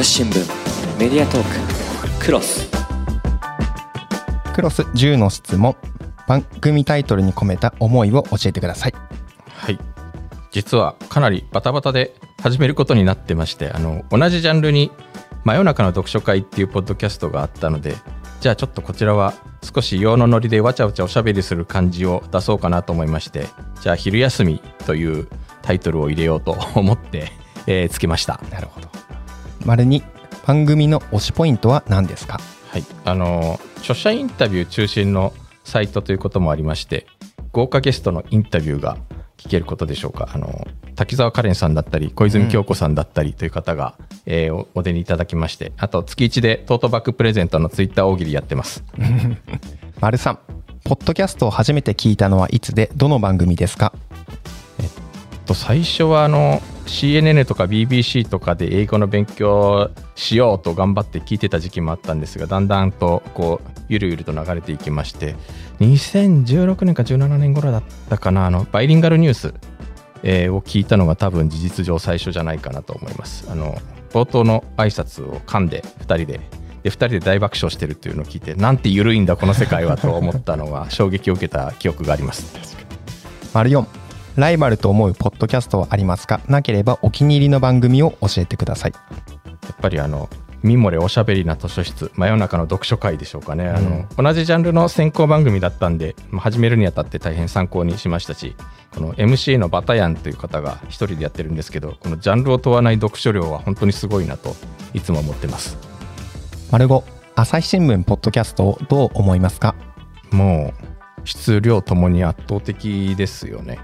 朝日新聞メディアトーククロス。クロス10の質問。番組タイトルに込めた思いを教えてください。はい。実はかなりバタバタで始めることになってましてあの同じジャンルに「真夜中の読書会」っていうポッドキャストがあったのでじゃあちょっとこちらは少し用のノリでわちゃわちゃおしゃべりする感じを出そうかなと思いましてじゃあ昼休みというタイトルを入れようと思って、えーつけました。なるほど丸に番組の推しポイントは何ですか？はい、あの著者インタビュー中心のサイトということもありまして豪華ゲストのインタビューが聞けることでしょうか。あの滝沢カレンさんだったり小泉京子さんだったりという方が、えーおお出にいただきましてあと月1でトートバッグプレゼントのツイッター大喜利やってます。丸さんポッドキャストを初めて聞いたのはいつでどの番組ですか？と最初はあの CNN とか BBC とかで英語の勉強しようと頑張って聞いてた時期もあったんですがだんだんとこうゆるゆると流れていきまして2016年か17年頃だったかなあのバイリンガルニュース、えを聞いたのが多分事実上最初じゃないかなと思います。あの冒頭の挨拶を噛んで2人でで2人で大爆笑してるっていうのを聞いてなんて緩いんだこの世界はと思ったのが衝撃を受けた記憶があります。丸4ライバルと思うポッドキャストはありますか？なければお気に入りの番組を教えてください。やっぱりあのミモレおしゃべりな図書室真夜中の読書会でしょうかね、あの同じジャンルの先行番組だったんでまあ始めるにあたって大変参考にしましたしこの MC のバタヤンという方が一人でやってるんですけどこのジャンルを問わない読書量は本当にすごいなといつも思ってます。丸5朝日新聞ポッドキャストをどう思いますか？もう質量ともに圧倒的ですよね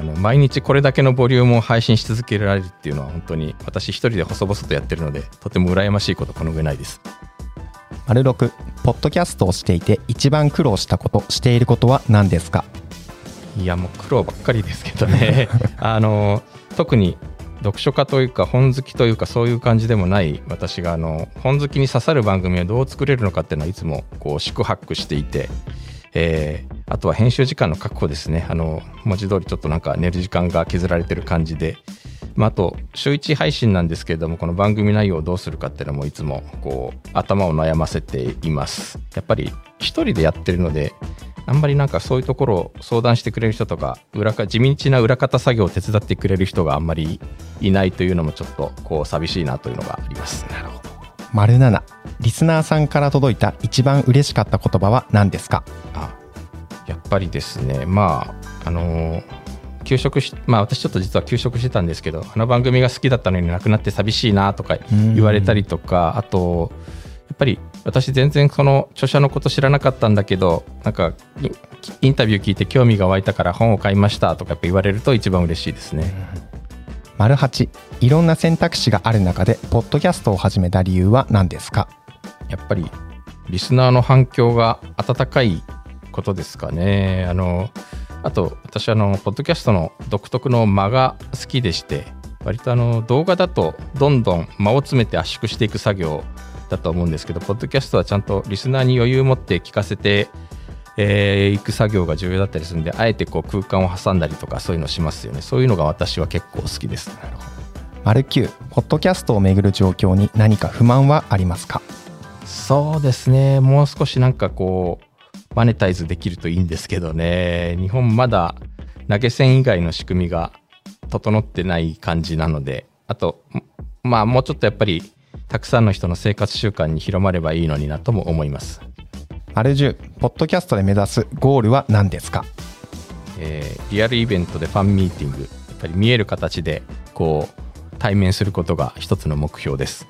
あの毎日これだけのボリュームを配信し続けられるっていうのは本当に私一人で細々とやってるのでとても羨ましいことこの上ないです。丸6ポッドキャストをしていて一番苦労したことしていることは何ですか？いやもう苦労ばっかりですけどね。あの特に読書家というか本好きというかそういう感じでもない私があの本好きに刺さる番組をどう作れるのかっていうのはいつもこう四苦八苦していて、えーあとは編集時間の確保ですね。あの文字通りちょっとなんか寝る時間が削られてる感じで、まあ、あと週1配信なんですけれどもこの番組内容をどうするかっていうのもいつもこう頭を悩ませています。やっぱり一人でやってるのであんまりなんかそういうところを相談してくれる人とか裏か地道な裏方作業を手伝ってくれる人があんまりいないというのもちょっとこう寂しいなというのがあります。なるほど。丸7リスナーさんから届いた一番嬉しかった言葉は何ですか？あやっぱりですね。まああのー休職しまあ私ちょっと実は休職してたんですけどあの番組が好きだったのになくなって寂しいなとか言われたりとかあとやっぱり私全然その著者のこと知らなかったんだけどなんかイインタビュー聞いて興味が湧いたから本を買いましたとかやっぱ言われると一番嬉しいですね。丸8いろんな選択肢がある中でポッドキャストを始めた理由は何ですか？やっぱりリスナーの反響が温かいことですかね。あのあと私あのポッドキャストの独特の間が好きでして割とあの動画だとどんどん間を詰めて圧縮していく作業だと思うんですけどポッドキャストはちゃんとリスナーに余裕を持って聞かせてえーいく作業が重要だったりするんであえてこう空間を挟んだりとかそういうのしますよね。そういうのが私は結構好きです。丸9ポッドキャストをめぐる状況に何か不満はありますか？そうですね、もう少しなんかこう、マネタイズできるといいんですけどね、日本まだ投げ銭以外の仕組みが整ってない感じなので、あと、まあもうちょっとやっぱり、たくさんの人の生活習慣に広まればいいのになとも思います。丸10ポッドキャストで目指すゴールは何ですか？えーリアルイベントでファンミーティング、やっぱり見える形でこう対面することが一つの目標です。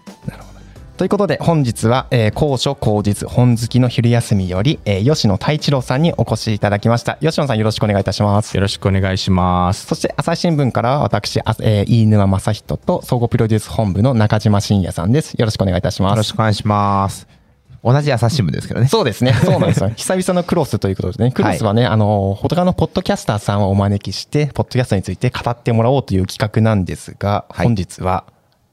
ということで本日は、えー高所高実本好きの昼休みより、えー吉野太一郎さんにお越しいただきました。吉野さんよろしくお願いいたします。よろしくお願いします。そして朝日新聞からは私、あえー飯沼正人と総合プロデュース本部の中島信也さんです。よろしくお願いいたします。よろしくお願いします。同じ朝日新聞ですけどね。そうですね。そうなんですよ。久々のクロスということでね。クロスはね、あの、他のポッドキャスターさんをお招きして、ポッドキャストについて語ってもらおうという企画なんですが、はい本日は、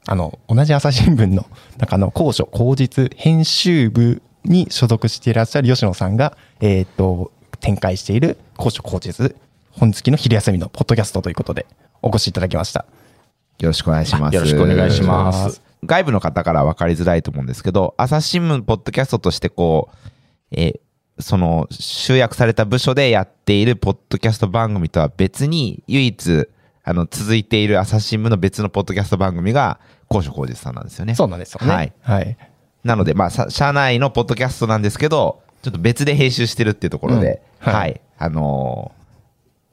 あの、同じ朝日新聞の、なんかあの、高所高実編集部に所属していらっしゃる吉野さんが、えっ、と、展開している高所高実本月の昼休みのポッドキャストということで、お越しいただきました。よろしくお願いします。よろしくお願いします。外部の方から分かりづらいと思うんですけど、朝日新聞ポッドキャストとしてこう、えーその集約された部署でやっているポッドキャスト番組とは別に、唯一、あの、続いている朝日新聞の別のポッドキャスト番組が、高所浩二さんなんですよね。そうなんですよね。はい。はい。なので、まあ、さ社内のポッドキャストなんですけど、ちょっと別で編集してるっていうところで、うんはいはい、あのー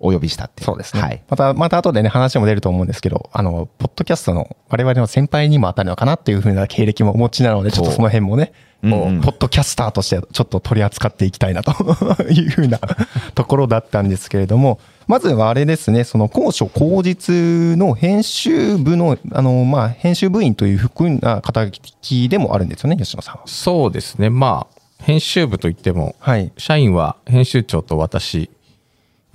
お呼びしたっていう。そうですね。はい。また、また後でね、話も出ると思うんですけど、あの、ポッドキャストの我々の先輩にも当たるのかなっていうふうな経歴もお持ちなので、ちょっとその辺もね、うんこううんポッドキャスターとしてちょっと取り扱っていきたいなと いうふうなところだったんですけれども、まずはあれですね、その高所高実の編集部の、あの、まあ、編集部員というふうな形でもあるんですよね、吉野さんは。そうですね。まあ、編集部といっても、はい。社員は編集長と私、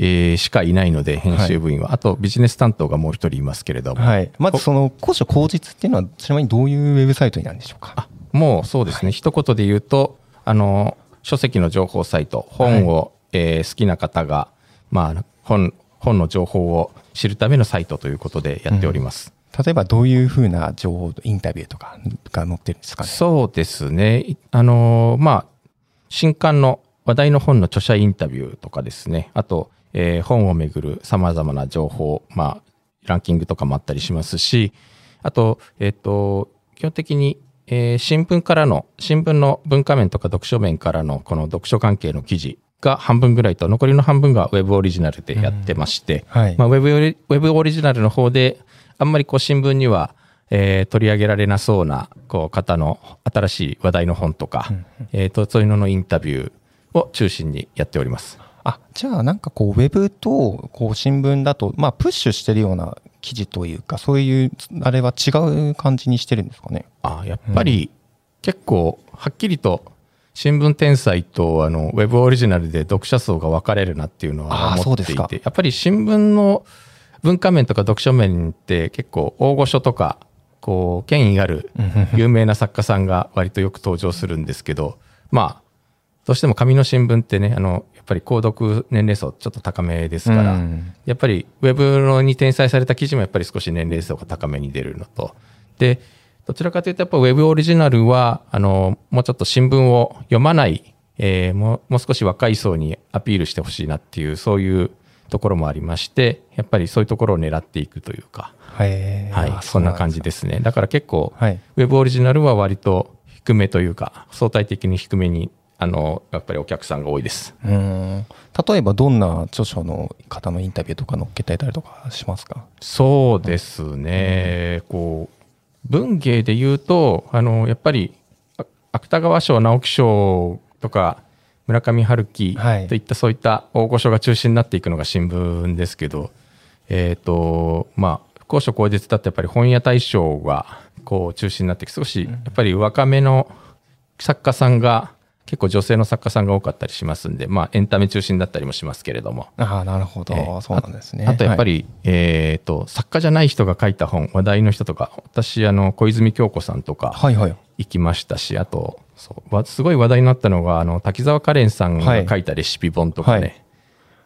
えーしかいないので、編集部員は、あとビジネス担当がもう一人いますけれども、はい。まずその高所高実っていうのは、ちなみにどういうウェブサイトになるんでしょうか？あもうそうですね、一言で言うと、あの書籍の情報サイト、本を、えー好きな方が、まあ、本本の情報を知るためのサイトということでやっております。例えばどういうふうな情報、インタビューとかが載ってるんですかね？そうですね、いあのまあ、新刊の話題の本の著者インタビューとかですね、あと、えー本をめぐるさまざまな情報、まあ、ランキングとかもあったりしますし、あと、えっ、と、基本的に、えー新聞からの、新聞の文化面とか読書面からのこの読書関係の記事が半分ぐらいと、残りの半分がウェブオリジナルでやってまして、はい。まあ、ウェブオリウェブオリジナルの方で、あんまりこう新聞には、えー取り上げられなそうなこう方の新しい話題の本とか、えーとそういうののインタビューを中心にやっております。あ、じゃあなんかこう、ウェブとこう新聞だと、まあ、プッシュしてるような記事というか、そういう、あれは違う感じにしてるんですかね。あやっぱり結構はっきりと新聞天才とあのウェブオリジナルで読者層が分かれるなっていうのは思っていてやっぱり新聞の文化面とか読書面って結構大御所とかこう権威ある有名な作家さんが割とよく登場するんですけどまあどうしても紙の新聞ってねあのやっぱり購読年齢層ちょっと高めですから、うん。やっぱりウェブのに転載された記事もやっぱり少し年齢層が高めに出るのと。でどちらかというとやっぱウェブオリジナルはあのもうちょっと新聞を読まない、えーもうもう少し若い層にアピールしてほしいなっていうそういうところもありましてやっぱりそういうところを狙っていくというか、はい。はい、そんな感じですね。だから結構、はい。ウェブオリジナルは割と低めというか相対的に低めにあのやっぱりお客さんが多いです。うん。例えばどんな著書の方のインタビューとか載っけてたりとかしますか？そうですね、こう文芸で言うとあのやっぱりあ芥川賞直木賞とか村上春樹はい。といったそういった大御所が中心になっていくのが新聞ですけど、えっ、とまあ高所高実だとやっぱり本屋大賞がこう中心になって少しやっぱり若めの作家さんが結構女性の作家さんが多かったりしますんで、まあ、エンタメ中心だったりもしますけれども、ああ、なるほど、えーそうなんですね。あとやっぱり、り、えー、と作家じゃない人が書いた本話題の人とか私あの小泉京子さんとかはい、はい。行きましたし、あとそうわすごい話題になったのがあの滝沢カレンさんが書いたレシピ本とかね、はい。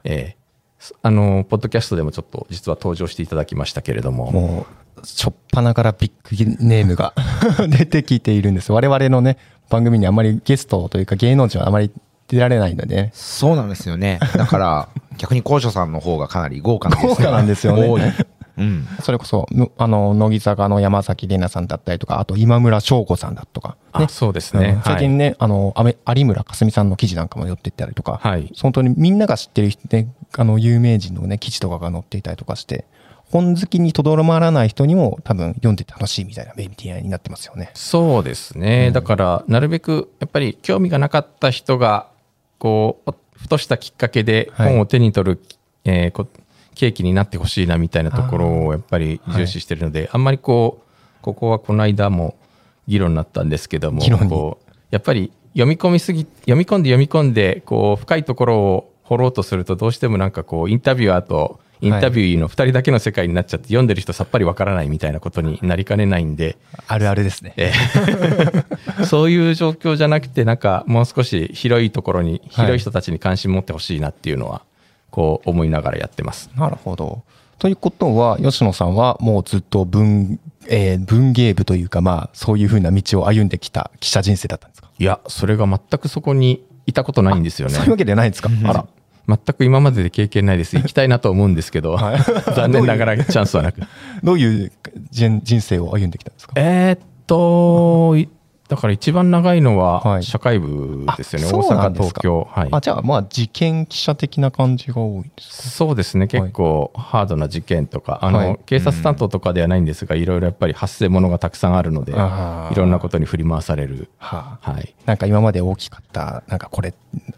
えーすあのポッドキャストでもちょっと実は登場していただきましたけれども。もう、しょっぱなからビッグネームが 出てきているんです。我々のね、番組にあまりゲストというか芸能人はあまり出られないのでね。そうなんですよね。だから、逆に高所さんの方がかなり豪華なんですよ。豪華なんですよね多い。うん。それこそ、のあの、乃木坂の山崎怜奈さんだったりとか、あと今村翔子さんだとか、あそうですね、うん最近ね、あの、あめ有村架純さんの記事なんかも寄ってったりとか、はい本当にみんなが知ってる人ね、あの、有名人のね、記事とかが載っていたりとかして、本好きにとどまらない人にも多分読んで楽しいみたいなメディアになってますよね。そうですね、だからなるべくやっぱり興味がなかった人がこうふとしたきっかけではい。本を手に取る、えーこ契機になってほしいなみたいなところをやっぱり重視してるので、あんまりこうここはこの間も議論になったんですけどもこうやっぱり読み込みすぎ読み込んで読み込んでこう深いところを掘ろうとするとどうしてもなんかこうインタビュアーとインタビューの2人だけの世界になっちゃって、読んでる人さっぱりわからないみたいなことになりかねないんで、あるあるですね。えー そういう状況じゃなくて、なんかもう少し広いところに、はい広い人たちに関心持ってほしいなっていうのは、こう思いながらやってます。なるほど。ということは、吉野さんはもうずっと文えー文芸部というかまあそういうふうな道を歩んできた記者人生だったんですか、いやそれが全くそこにいたことないんですよね。そういうわけではないんですか？あら全く今までで経験ないです。行きたいなとは思うんですけど、はい。残念ながらチャンスはなく。どういう人人生を歩んできたんですか？えーっといだから一番長いのははい。社会部ですよね、あそう大阪東京。はい。あじゃあまあ事件記者的な感じが多いんですか？そうですね。結構ハードな事件とかあの、はい。警察担当とかではないんですが、いろいろやっぱり発生ものがたくさんあるのでいろんなことに振り回される。はあ。はい。なんか今まで大きかったなんかこれ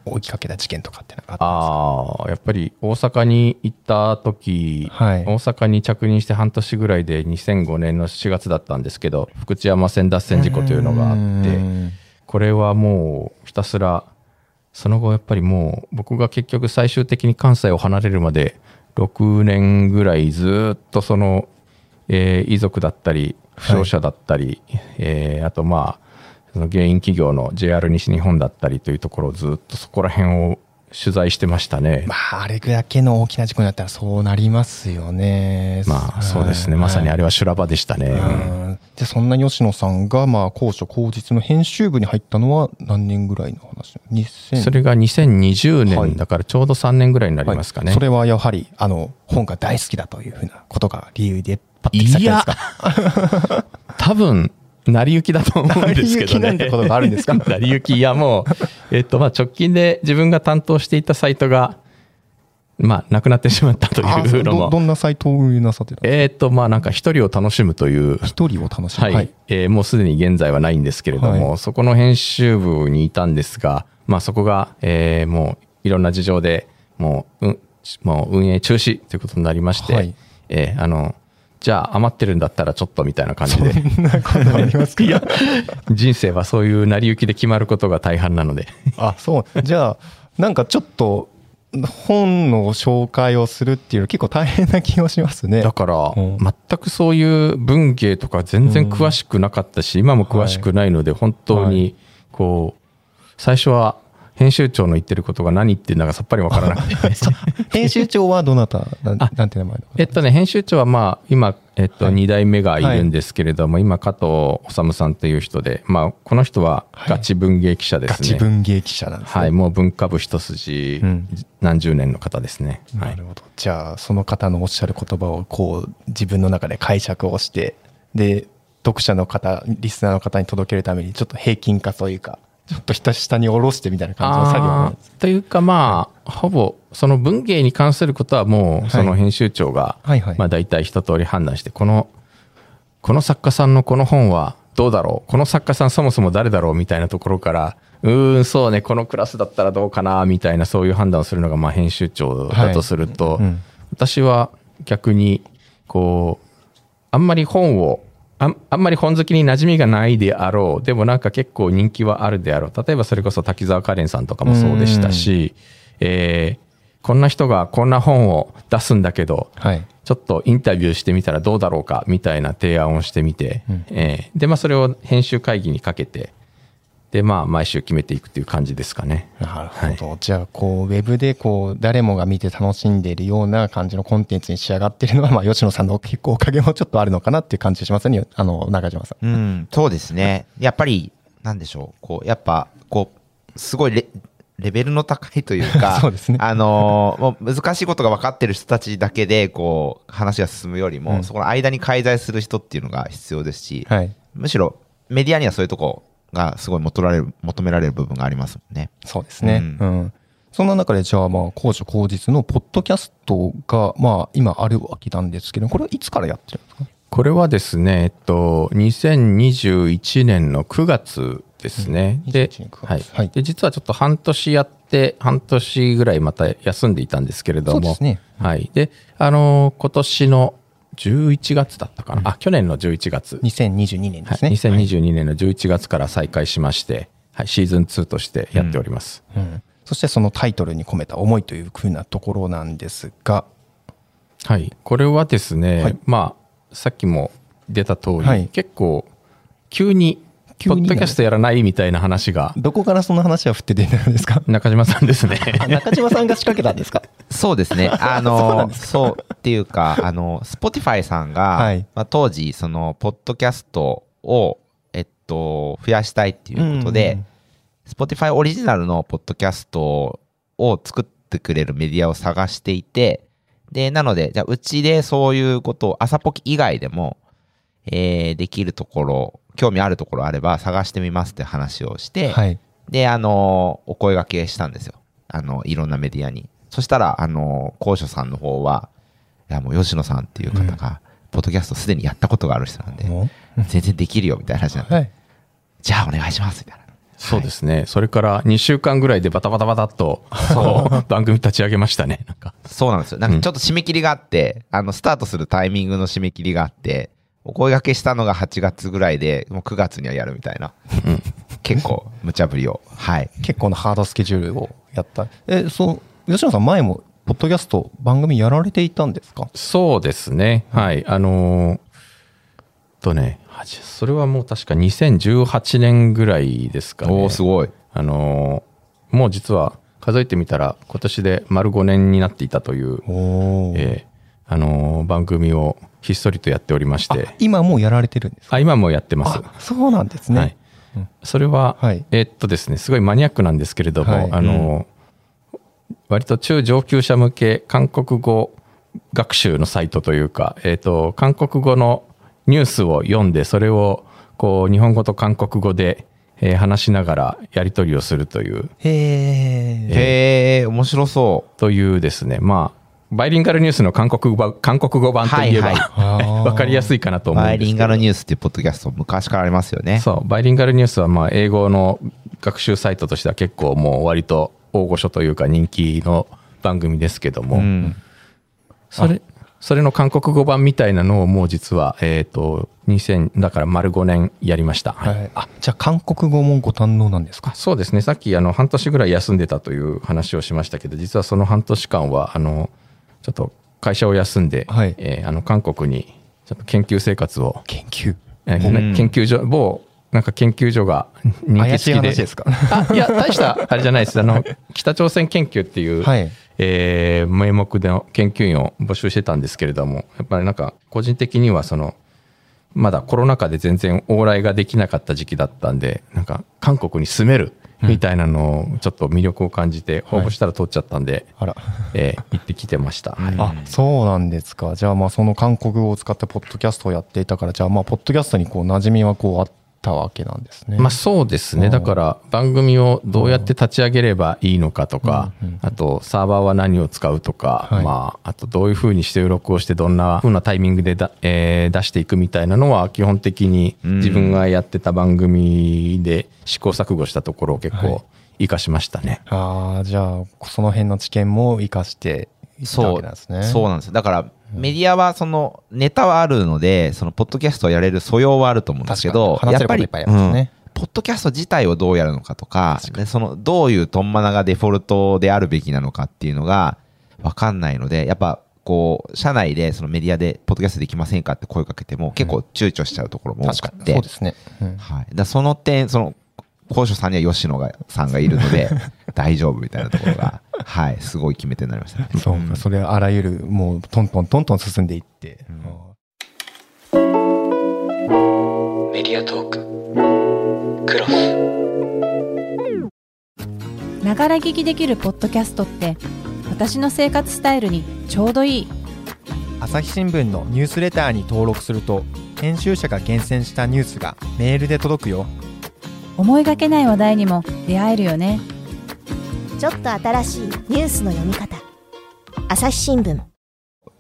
大きかけた事件とかってなんかあったんですか？ああやっぱり大阪に行った時、はい。大阪に着任して半年ぐらいで2005年の4月だったんですけど福知山線脱線事故というのがあってうんこれはもうひたすらその後やっぱりもう僕が結局最終的に関西を離れるまで6年ぐらいずっとその、えー遺族だったり負傷者だったり、えーあとまあその原因企業の JR 西日本だったりというところをずっとそこら辺を取材してましたね。まああれだけの大きな事故になったらそうなりますよねまあそうですね、まさにあれは修羅場でしたね。うんでそんな吉野さんがまあ高所高実の編集部に入ったのは何年ぐらいの話2000それが2020年、はい。だからちょうど3年ぐらいになりますかね。はい。それはやはりあの本が大好きだというふうなことが理由でパッてきたんですか？多分成り行きだと思うんですけどね。成り行きなんてことがあるんですか？成り行き。いやもう、えっとまあ直近で自分が担当していたサイトがまあなくなってしまったとあいうのも。どどんなサイトを運営なさってたんですか？えっとまあなんか一人を楽しむという。一人を楽しむ。はい、えーもうすでに現在はないんですけれども、はそこの編集部にいたんですが、まあ、そこが、えーもういろんな事情でもう,、うん、もう運営中止ということになりまして、はい。えーあのじゃあ余ってるんだったらちょっとみたいな感じで。そんなことありますか？いや人生はそういう成り行きで決まることが大半なので。あそう。じゃあなんかちょっと本の紹介をするっていうの結構大変な気がしますね。だからうん。全くそういう文芸とか全然詳しくなかったし、今も詳しくないので本当はにこう最初は編集長の言ってることが何言ってるのかさっぱりわからなくて。編集長はどなた？ななんて名前えっとね編集長はまあ今、えっと、はい。2代目がいるんですけれども、今加藤治さんっていう人で、まあ、この人はガチ文芸記者ですね、ガチ文芸記者なんですね。はい、もう文化部一筋うん。何十年の方ですね、はないるほど。じゃあその方のおっしゃる言葉をこう自分の中で解釈をしてで読者の方リスナーの方に届けるためにちょっと平均化というかちょっと下下に下ろしてみたいな感じの作業なんあですー。というかまあほぼその文芸に関することはもい。うその編集長が、はいはい。まあ、大体一通り判断してこのこの作家さんのこの本はどうだろう？この作家さんそもそも誰だろう？みたいなところからうーんそうねこのクラスだったらどうかな？みたいなそういう判断をするのがまあ編集長だとすると、うん。私は逆にこうあんまり本をあんあんまり本好きに馴染みがないであろう。でもなんか結構人気はあるであろう。例えばそれこそ滝沢カレンさんとかもそうでしたし、えーこんな人がこんな本を出すんだけどはい。ちょっとインタビューしてみたらどうだろうかみたいな提案をしてみて、えーでまあそれを編集会議にかけてでまあ毎週決めていくっていう感じですかね。なるほど、じゃあこうウェブでこう誰もが見て楽しんでいるような感じのコンテンツに仕上がっているのは、まあ、吉野さんの結構おかげもちょっとあるのかなっていう感じしますねあの中島さん。うん、そうですね。やっぱり、なんでしょう。こう、やっぱ、こう、すごいレレベルの高いというか、そうですねあのーもう難しいことが分かってる人たちだけで、こう、話が進むよりも、うんそこの間に介在する人っていうのが必要ですし、はいむしろメディアにはそういうとこがすごい求められる、求められる部分がありますもんね。そうですね。ううんん。そんな中で、じゃあ、まあ、高所高実のポッドキャストが、まあ、今あるわけなんですけど、これはいつからやってるんですか？これはですね、えっと、2021年の9月ですね。うんで21年9月はいはいで、実はちょっと半年やって、半年ぐらいまた休んでいたんですけれども、そうですねはい。で、あのー今年の11月だったかな、あ、去年の11月、2022年ですね。はい、2022年の11月から再開しまして、はい、シーズン2としてやっております。うん。そしてそのタイトルに込めた思いというふうなところなんですが、はい、これはですね、はい。まあさっきも出た通り、はい。結構急にポッドキャストやらないみたいな話が。どこからその話は振って出てるんですか？中島さんですね。あ中島さんが仕掛けたんですか？そうですね。あの、そうっていうか、あの、Spotify さんが、はい。まあ、当時、その、ポッドキャストを、えっと、増やしたいっていうことで、Spotify オリジナルのポッドキャストを作ってくれるメディアを探していて、で、なので、じゃあ、うちでそういうことを、朝ポキ以外でも、えーできるところ、興味あるところあれば探してみますって話をして、はいで、あの、お声掛けしたんですよ。あの、いろんなメディアに。そしたら、あの、高所さんの方は、いや、もう吉野さんっていう方が、ポッドキャストすでにやったことがある人なんで、も全然できるよみたいな話になって、うはいじゃあお願いしますみたいな。そうですね。それから2週間ぐらいでバタバタバタっと、そう、番組立ち上げましたね。なんか。そうなんですよ。なんかちょっと締め切りがあって、あの、スタートするタイミングの締め切りがあって、お声掛けしたのが8月ぐらいで、もう9月にはやるみたいな。結構、無茶ぶりを。はい。結構なハードスケジュールをやったえそう吉野さん前もポッドキャスト番組やられていたんですか？そうですね。はい。あのーとね、それはもう確か2018年ぐらいですかね。おー、すごい。あのーもう実は数えてみたら今年で丸5年になっていたという、おお、えーあのー番組をひっそりとやっておりましあて、今もうやられてるんですか？あ今もやってます。あそうなんですね、はい、それは、はい。えーっとですねすごいマニアックなんですけれども、はい。あの、割と中上級者向け韓国語学習のサイトというか、えーっと韓国語のニュースを読んでそれをこう日本語と韓国語で、えー話しながらやり取りをするという。へえへえ、面白そう。というですね。まあバイリンガルニュースの韓国語版韓国語版といえば、わかりやすいかなと思うんバイですけど。リンガルニュースっていうポッドキャスト昔からありますよね。そうバイリンガルニュースはまあ英語の学習サイトとしては結構もう割と大御所というか人気の番組ですけども、うん。それそれの韓国語版みたいなのをもう実はえっ、と2000だから丸5年やりました、はい。はい、あじゃあ韓国語もご堪能なんですか？そうですね。さっきあの半年ぐらい休んでたという話をしましたけど実はその半年間はあのちょっと会社を休んで、はい。えーあの韓国にちょっと研究生活を、研究。えーう。ん研究所某なんか研究所が人気怪しい付きで。話ですか？あいや大したあれじゃないです。あの北朝鮮研究っていう、はい。えー名目での研究員を募集してたんですけれどもやっぱりなんか個人的にはそのまだコロナ禍で全然往来ができなかった時期だったんでなんか韓国に住めるみたいなのをちょっと魅力を感じて応募したら通っちゃったんで、あら。えー行ってきてました、はい。あそうなんですか。じゃあまあその韓国語を使ってポッドキャストをやっていたからじゃあまあポッドキャストにこう馴染みはこうあったわけなんですね。まあそうですね。うん。だから番組をどうやって立ち上げればいいのかとか、あとサーバーは何を使うとか、はい。まああとどういうふうにして録音してどんなふうなタイミングでだ、えー出していくみたいなのは基本的にうん。自分がやってた番組で試行錯誤したところを結はい。構活かしましたね。ああじゃあその辺の知見も生かしていったわそうけなんですね。そうなんです。よ。だから、メディアはそのネタはあるので、そのポッドキャストをやれる素養はあると思うんですけど、確かに。話せることいっぱりポッドキャスト自体をどうやるのかとか、でそのどういうトンマナがデフォルトであるべきなのかっていうのが分かんないので、やっぱこう、社内でそのメディアでポッドキャストできませんかって声かけても結構躊躇しちゃうところも多くて、そうですね、うん。はい。だその点、その、高所さんには吉野がさんがいるので、大丈夫みたいなところが、はい、すごい決め手になりましたね。そうかそれはあらゆるもうトントントントン進んでいって、メディアトーク。クロス。ながら聞きできるポッドキャストって私の生活スタイルにちょうどいい。朝日新聞のニュースレターに登録すると編集者が厳選したニュースがメールで届くよ思いがけない話題にも出会えるよね。ちょっと新しいニュースの読み方。朝日新聞。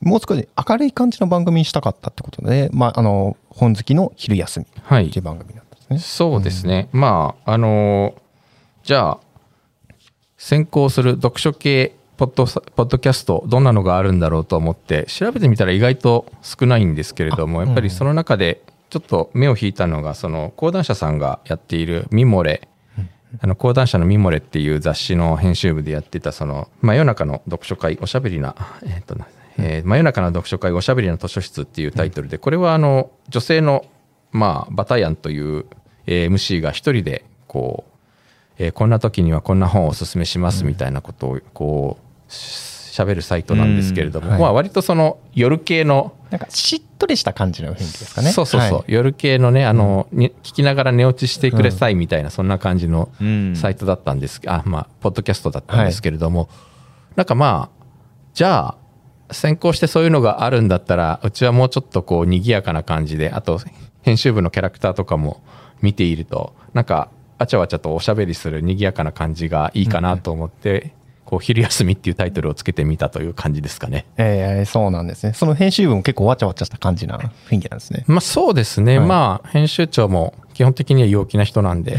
もう少し明るい感じの番組にしたかったってことで、まあ、あの本好きの昼休み。はい。っていう番組なんですね。そうですね。まあ、あのーじゃあ、先行する読書系ポッドサポッドキャスト、どんなのがあるんだろうと思って、調べてみたら意外と少ないんですけれども、やっぱりその中で、ちょっと目を引いたのが、その講談社さんがやっているミモレ、あの講談社のミモレっていう雑誌の編集部でやってた、その真夜中の読書会、おしゃべりな、えっとなえー真夜中の読書会、おしゃべりな図書室っていうタイトルで、これはあの女性の、まあ、バタヤンというえー MC が一人でこう、えーこんな時にはこんな本をおすすめしますみたいなことをこうしゃべるサイトなんですけれども、うんはい。まあ割とその夜系のなんかしっとりした感じの雰囲気ですかね。そうそうそう、はい。夜系のねあの、に聞きながら寝落ちしてくださいみたいな、そんな感じのうん。サイトだったんですあまあポッドキャストだったんですけれども、なんかまあじゃあ先行してそういうのがあるんだったらうちはもうちょっとこう賑やかな感じであと編集部のキャラクターとかも見ているとなんかわちゃわちゃとおしゃべりする賑やかな感じがいいかなと思って、こう昼休みっていうタイトルをつけてみたという感じですかね。えーそうなんですね。その編集部も結構わちゃわちゃした感じな雰囲気なんですね。まあそうですね、はい。まあ編集長も基本的には陽気な人なんで。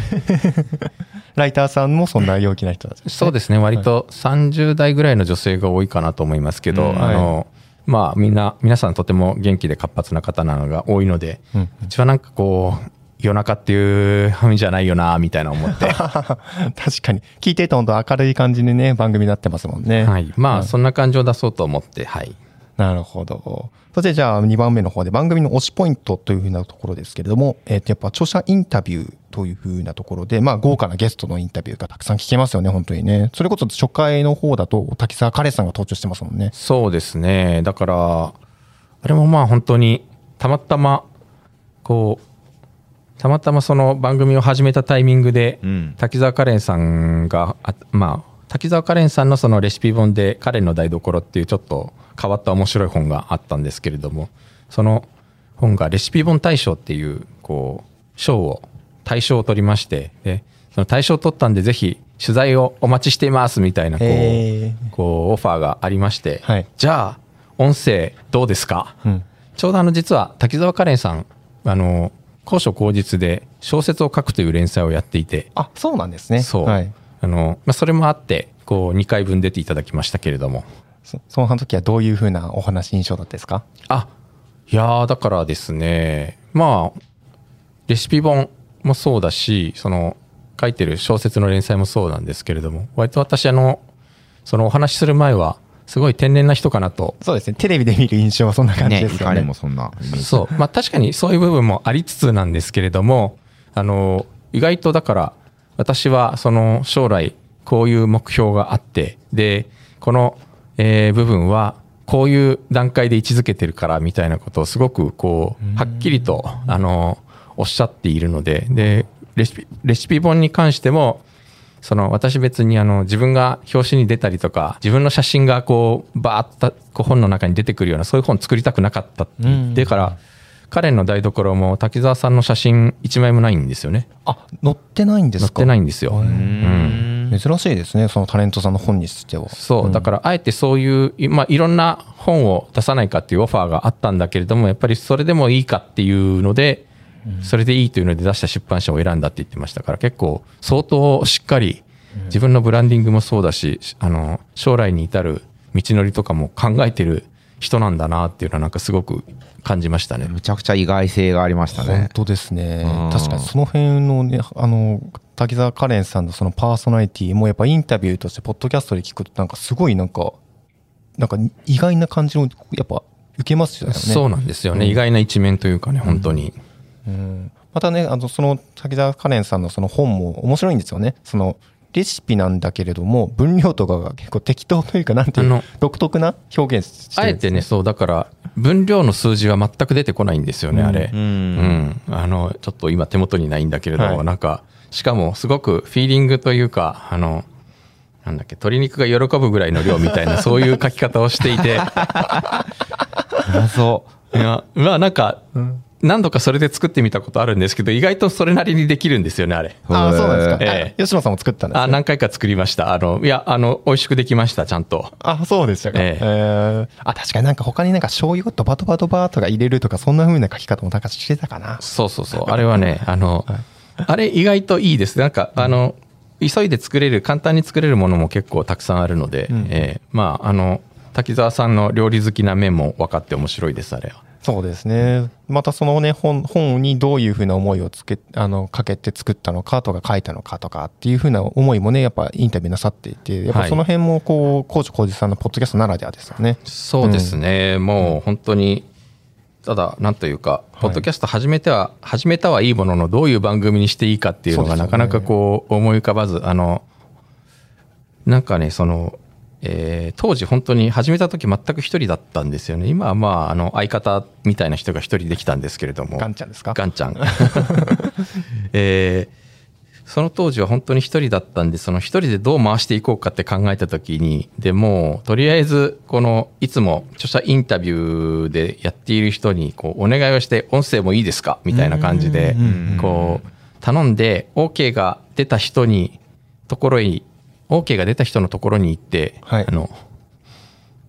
ライターさんもそんな陽気な人たち、そうですね。割と30代ぐらいの女性が多いかなと思いますけど、うん。あのまあみんな皆さんとても元気で活発な方なのが多いので、ううん。ちはなんかこう夜中っていう意味じゃないよなみたいな思って、確かに。聞いてると本当明るい感じにね、番組になってますもんね。はい、まあそんな感じを出そうと思ってはいなるほど。そしてじゃあ2番目の方で番組の推しポイントというふうなところですけれども、えっ、とやっぱ著者インタビューというふうなところで、まあ豪華なゲストのインタビューがたくさん聞けますよね、本当にね。それこそ初回の方だと滝沢カレンさんが登場してますもんね。そうですねだからあれもまあ本当にたまたまこうたまたまその番組を始めたタイミングで、うん。滝沢カレンさんがあまあ滝沢カレンさんのそのレシピ本で「カレンの台所」っていうちょっと変わった面白い本があったんですけれどもその本がレシピ本大賞っていうこう賞を大賞を取りましてでその大賞を取ったんでぜひ取材をお待ちしていますみたいなこうこうオファーがありまして、はい。じゃあ音声どうですか、うん。ちょうどあの実は滝沢カレンさんあの高所高実で小説を書くという連載をやっていてあ、そうなんですね。そう、はい。あのまあ、それもあってこう2回分出ていただきましたけれどもそその時はどういうふうなお話印象だったですか？あいやーだからですねまあレシピ本もそうだしその書いてる小説の連載もそうなんですけれども割と私あのそのお話しする前はすごい天然な人かなとそうですね。テレビで見る印象はそんな感じですよね。にもそんな。そう。まあ確かにそういう部分もありつつなんですけれども、あの、意外とだから、私はその将来こういう目標があって、で、この、えー部分はこういう段階で位置づけてるからみたいなことをすごくこう、はっきりと、あの、おっしゃっているので、で、レシピ、レシピ本に関しても、その私別にあの自分が表紙に出たりとか自分の写真がこうバーッとこう本の中に出てくるようなそういう本作りたくなかったって言ってから彼の台所も滝沢さんの写真一枚もないんですよね。あ、載ってないんですか？載ってないんですよ、うん、珍しいですね。そのタレントさんの本にしては。そうだからあえてそういう、いまあ、いろんな本を出さないかっていうオファーがあったんだけれどもやっぱりそれでもいいかっていうのでそれでいいというので出した出版社を選んだって言ってましたから結構相当しっかり自分のブランディングもそうだしあの将来に至る道のりとかも考えてる人なんだなっていうのはなんかすごく感じましたね。むちゃくちゃ意外性がありました本ね。当ですねうん。確かにその辺のね、あの、滝沢カレンさんのそのパーソナリティもやっぱインタビューとしてポッドキャストで聞くとなんかすごいなんか、なんか意外な感じのやっぱ受けますよね。そうなんですよね、意外な一面というかね本当に、うんまたね、あの、その滝沢カレンさんのその本も面白いんですよね。その、レシピなんだけれども、分量とかが結構適当というか、なんていうの独特な表現してるんですあえてねそうだから分量の数字は全く出てこないんですよね、あれ、ううん。ん、あのちょっと今手元にないんだけれども、はい。なんかしかもすごくフィーリングというかあのなんだっけ鶏肉が喜ぶぐらいの量みたいな そういう書き方をしていて。謎。いやまあなんか何度かそれで作ってみたことあるんですけど意外とそれなりにできるんですよねあれああ、そうなんですか。ええあ吉野さんも作ったんです、ね。あ何回か作りましたあのいやあの美味しくできましたちゃんとあ、そうでしたか。えええーあ、確かになんか他になんか醤油をドバドバドバとか入れるとか、そんな風な書き方もなんかしてたかな。そうそうそう。あれはね、あの、あれ意外といいです。なんか、あの、急いで作れる、簡単に作れるものも結構たくさんあるので、んえーまあ、あの、滝沢さんの料理好きな面も分かって面白いです、あれは。そうですね。またそのね、本、本にどういう風な思いをつけ、あの、かけて作ったのかとか書いたのかとかっていう風な思いもね、やっぱインタビューなさっていて、やっぱはいその辺もこう、高知浩二さんのポッドキャストならではですよね。そうですね、もう本当に、ただなんというか、ポッドキャスト始めては始めたはいいもののどういう番組にしていいかっていうのがなかなかこう思い浮かばずあのなんかねその、えー当時本当に始めた時全く一人だったんですよね。今はまああの相方みたいな人が一人できたんですけれども。ガンちゃんですか？ガンちゃん。えーその当時は本当に一人だったんでその一人でどう回していこうかって考えた時にでもうとりあえずこのいつも著者インタビューでやっている人にこうお願いをして音声もいいですか？みたいな感じでこう頼んで OK が出た人にところに OK が出た人のところに行って、はい。あの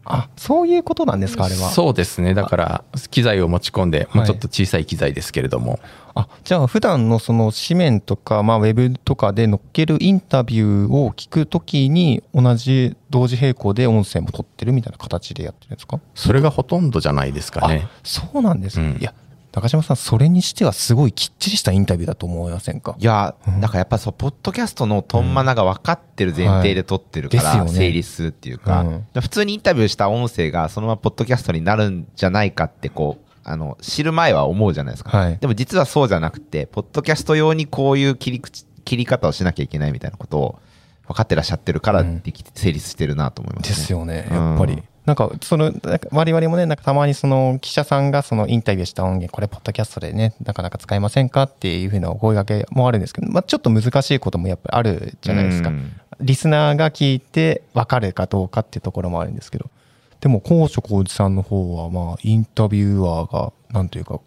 あそういうことなんですかあれは。そうですね。だから機材を持ち込んで、まあ、ちょっと小さい機材ですけれども、あじゃあ普段のその紙面とか、まあ、ウェブとかで載っけるインタビューを聞くときに同じ同時並行で音声も取ってるみたいな形でやってるんですか？それがほとんどじゃないですかね。あそうなんです。ね、うん。いや高島さんそれにしてはすごいきっちりしたインタビューだと思いませんか？いや、なんかやっぱそう、ポッドキャストのトンマナが分かってる前提で撮ってるから、成立するっていうか、うん。普通にインタビューした音声がそのままポッドキャストになるんじゃないかって、こう、あの、知る前は思うじゃないですか。はい。でも実はそうじゃなくて、ポッドキャスト用にこういう切り口、切り方をしなきゃいけないみたいなことを分かってらっしゃってるからできて、成立してるなと思います、ね。ですよね。うん。やっぱり、なんかそのなんか我々もねなんかたまにその記者さんがそのインタビューした音源これポッドキャストでねなかなか使えませんかっていうふうなお声掛けもあるんですけど、まあ、ちょっと難しいこともやっぱりあるじゃないですか、うん。リスナーが聞いて分かるかどうかっていうところもあるんですけどでも高所浩二さんの方はまあインタビュアーがなんというか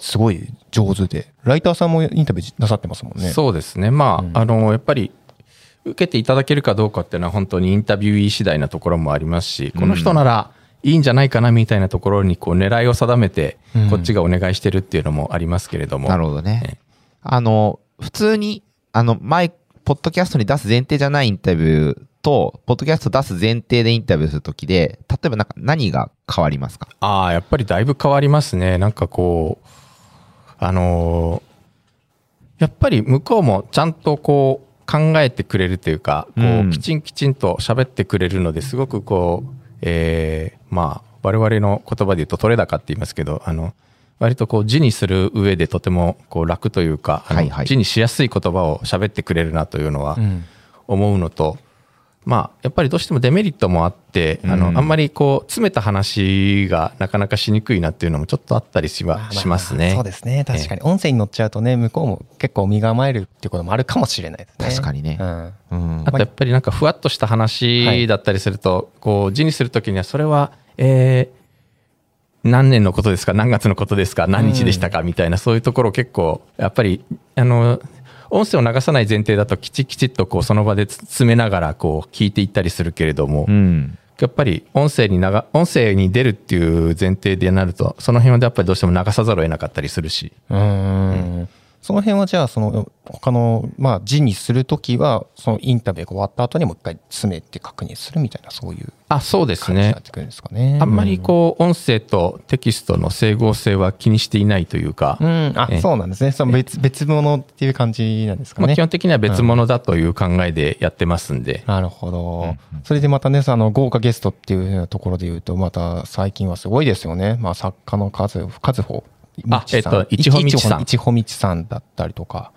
すごい上手でライターさんもインタビューなさってますもんね。そうですね。まあ、うん。あの、やっぱり、受けていただけるかどうかっていうのは本当にインタビュー次第なところもありますし、この人ならいいんじゃないかなみたいなところにこう狙いを定めてうん、こっちがお願いしてるっていうのもありますけれども。なるほどえね。あの、普通に、あの、前、ポッドキャストに出す前提じゃないインタビューと、ポッドキャスト出す前提でインタビューするときで、例えばなんか何が変わりますか？ああ、やっぱりだいぶ変わりますね。なんかこう、あのーやっぱり向こうもちゃんとこう考えてくれるというか、こうきちんきちんと喋ってくれるのですごくこう、えーまあ我々の言葉で言うと取れ高って言いますけど、あの、割とこう字にする上でとてもこう楽というか、はいはい。字にしやすい言葉を喋ってくれるなというのはうん。思うのと、まあやっぱりどうしてもデメリットもあって、あのうん。あんまりこう詰めた話がなかなかしにくいなっていうのもちょっとあったりし,、ましますね。そうですね。確かに。音声に乗っちゃうとね向こうも結構身構えるっていうこともあるかもしれないですね。確かにね。うん。うん。あとやっぱりなんかふわっとした話だったりすると、こう字にするときにはそれは、えー何年のことですか？何月のことですか？何日でしたか？みたいなそういうところ結構やっぱりあの音声を流さない前提だときちきちっとこうその場で詰めながらこう聞いていったりするけれども、うん。やっぱり音声に流音声に出るっていう前提でなるとその辺はやっぱりどうしても流さざるを得なかったりするしうーんその辺はじゃあその他のまあ字にするときはそのインタビューが終わった後にもう一回詰めて確認するみたいなそういうあそうですねなってくるんですかね。あんまりこう音声とテキストの整合性は気にしていないというか、うん、うんあええそうなんですね。その別別物っていう感じなんですかまあ、ね基。本的には別物だという考えでやってますんで、なるほど。それでまたね、あの、豪華ゲストっていうようなところで言うと、また最近はすごいですよね。まあ、作家の数、数穂あえっと一穂道さん一穂道さんだったりとか、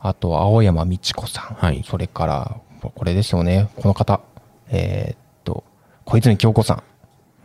あと、青山道子さん。はいそれから、これですよね。この方。えーっと、小泉京子さん。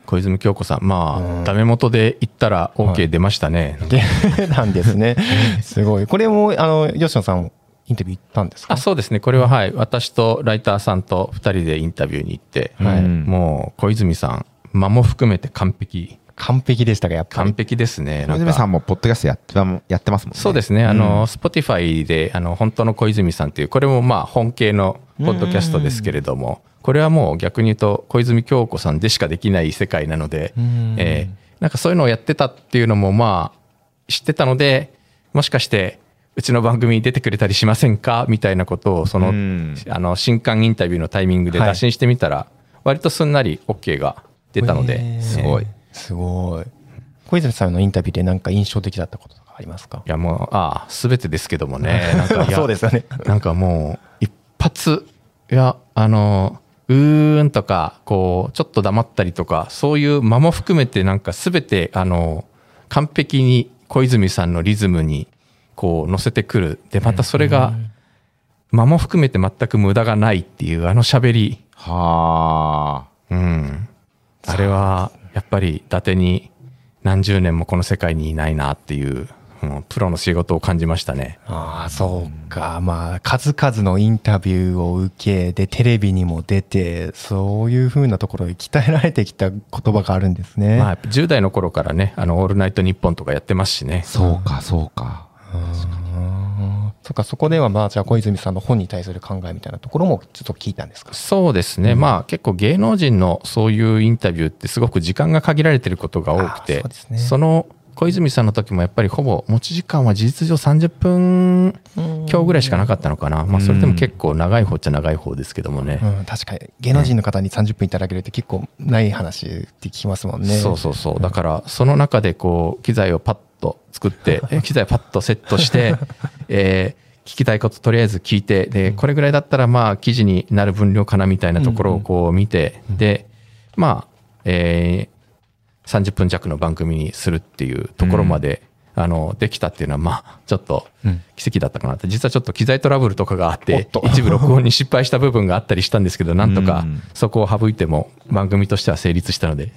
小泉京子さんまうんあダメ元で言ったらは OK い出ましたね、で、なんですね。すごい。これも、あの、吉野さん、インタビュー行ったんですか？あそうですねこれははい私とライターさんと2人でインタビューに行って、はいうんもう小泉さん間も含めて完璧完璧でしたが、やっぱり。完璧ですね。小泉さんもポッドキャストやってやってますもんね。そうですね、あの、Spotify で、あの、本当の小泉さんっていう、これもまあ、本系のポッドキャストですけれども、これはもう逆に言うと、小泉京子さんでしかできない世界なので、ん。えーなんかそういうのをやってたっていうのも、まあ、知ってたので、もしかして、うちの番組に出てくれたりしませんかみたいなことを、その、うん。あの、新刊インタビューのタイミングで打診してみたら、割とすんなり OK が出たので、すごい。いすごい。小泉さんのインタビューでなんか印象的だったこととかありますか？や、もう、ああ、すべてですけどもね、なんか、そうですよね。なんかもう、一発、いや、あの、うーんとか、こう、ちょっと黙ったりとか、そういう間も含めて、なんかすべて、あの、完璧に小泉さんのリズムにこう乗せてくるでまたそれが間も含めて全く無駄がないっていうあの喋りはあ。うんあれはやっぱり伊達に何十年もこの世界にいないなっていう、うんプロの仕事を感じましたねああそうかまあ数々のインタビューを受けでテレビにも出てそういうふうなところに鍛えられてきた言葉があるんですね。まあ、10代の頃からね、あの、オールナイトニッポンとかやってますしね。そうか、そうか。うんそっかそこではまあじゃあ小泉さんの本に対する考えみたいなところもちょっと聞いたんですか？そうですね。まあ、結構芸能人のそういうインタビューってすごく時間が限られてることが多くあて、そねその小泉さんの時もやっぱりほぼ持ち時間は事実上30分強ぐらいしかなかったのかな。まあ、それでも結構長い方っちゃ長い方ですけどもね。うん、確かに芸能人の方に30分いただけるって結構ない話って聞きますもんね。そうそうそう。だから、その中でこう、機材をパッと作って、え機材をパッとセットして、えー聞きたいこととりあえず聞いて、で、これぐらいだったらまあ記事になる分量かなみたいなところをこう見て、で、まあ、えー30分弱の番組にするっていうところまで、あの、できたっていうのはまあ、ちょっと奇跡だったかなって。実はちょっと機材トラブルとかがあって、一部録音に失敗した部分があったりしたんですけど、なんとかうん。そこを省いても番組としては成立したので、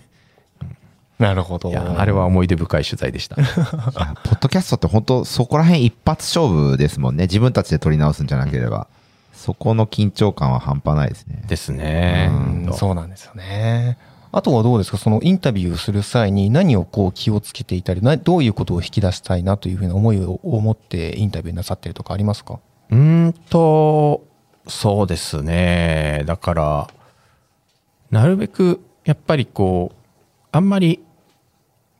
なるほど。いや、あれは思い出深い取材でした。ポッドキャストって本当そこら辺一発勝負ですもんね。自分たちで撮り直すんじゃなければ。そこの緊張感は半端ないですね。ですね。うんそうなんですよね。あとはどうですか？そのインタビューする際に何をこう気をつけていたり、などういうことを引き出したいなというふうな思いを持ってインタビューなさってるとかありますか？うーんと、そうですね。だから、なるべく、やっぱりこう、あんまり、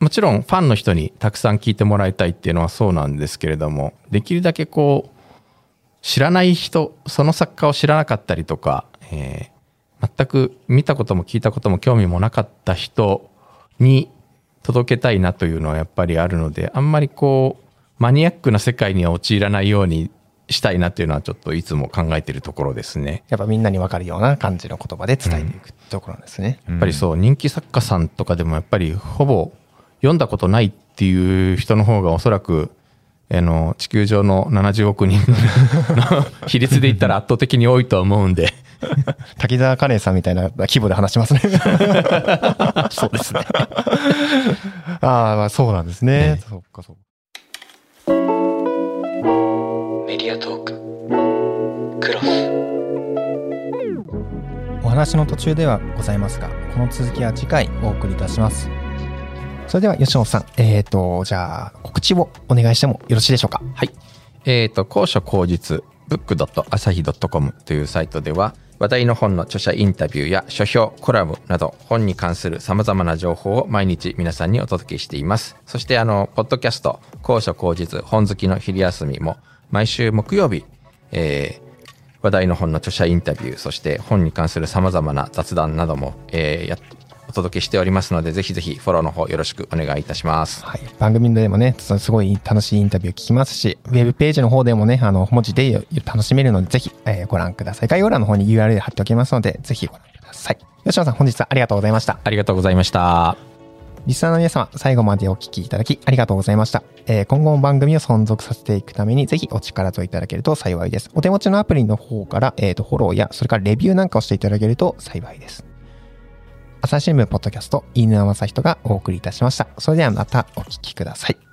もちろんファンの人にたくさん聞いてもらいたいっていうのはそうなんですけれども、できるだけこう、知らない人、その作家を知らなかったりとか、えー全く見たことも聞いたことも興味もなかった人に届けたいなというのはやっぱりあるので、あんまりこう、マニアックな世界には陥らないようにしたいなっていうのはちょっといつも考えているところですね。やっぱみんなにわかるような感じの言葉で伝えていくところですね。やっぱりそう、人気作家さんとかでもやっぱりほぼ読んだことないっていう人の方がおそらく、あの、地球上の70億人の 比率で言ったら圧倒的に多いとは思うんで、滝沢カレンさんみたいな規模で話しますね。そうですね。ああ、まあそうなんですね。そっかそっか。メディアトーククロスお話の途中ではございますが、この続きは次回お送りいたします。それでは吉野さん、えっ、ー、と、じゃあ告知をお願いしてもよろしいでしょうか？はい。えっ、と、高所高実、book.asahi.com というサイトでは、話題の本の著者インタビューや書評、コラムなど、本に関する様々な情報を毎日皆さんにお届けしています。そして、あの、ポッドキャスト、高所高実、本好きの昼休みも、毎週木曜日、えー話題の本の著者インタビュー、そして本に関する様々な雑談なども、えーやっお届けしておりますので、ぜひぜひフォローの方よろしくお願いいたします。はい、番組でもね、すすごい楽しいインタビュー聞きますし、ウェブページの方でもね、あの、文字で楽しめるので、ぜひ、えーご覧ください。概要欄の方に URL 貼っておきますので、ぜひご覧ください。吉野さん、本日はありがとうございました。ありがとうございました。リスナーの皆様、最後までお聞きいただきありがとうございました。えー今後も番組を存続させていくために、ぜひお力添えいただけると幸いです。お手持ちのアプリの方から、えーと、フォローや、それからレビューなんかをしていただけると幸いです。朝日新聞ポッドキャスト、飯沼正人がお送りいたしました。それではまたお聞きください。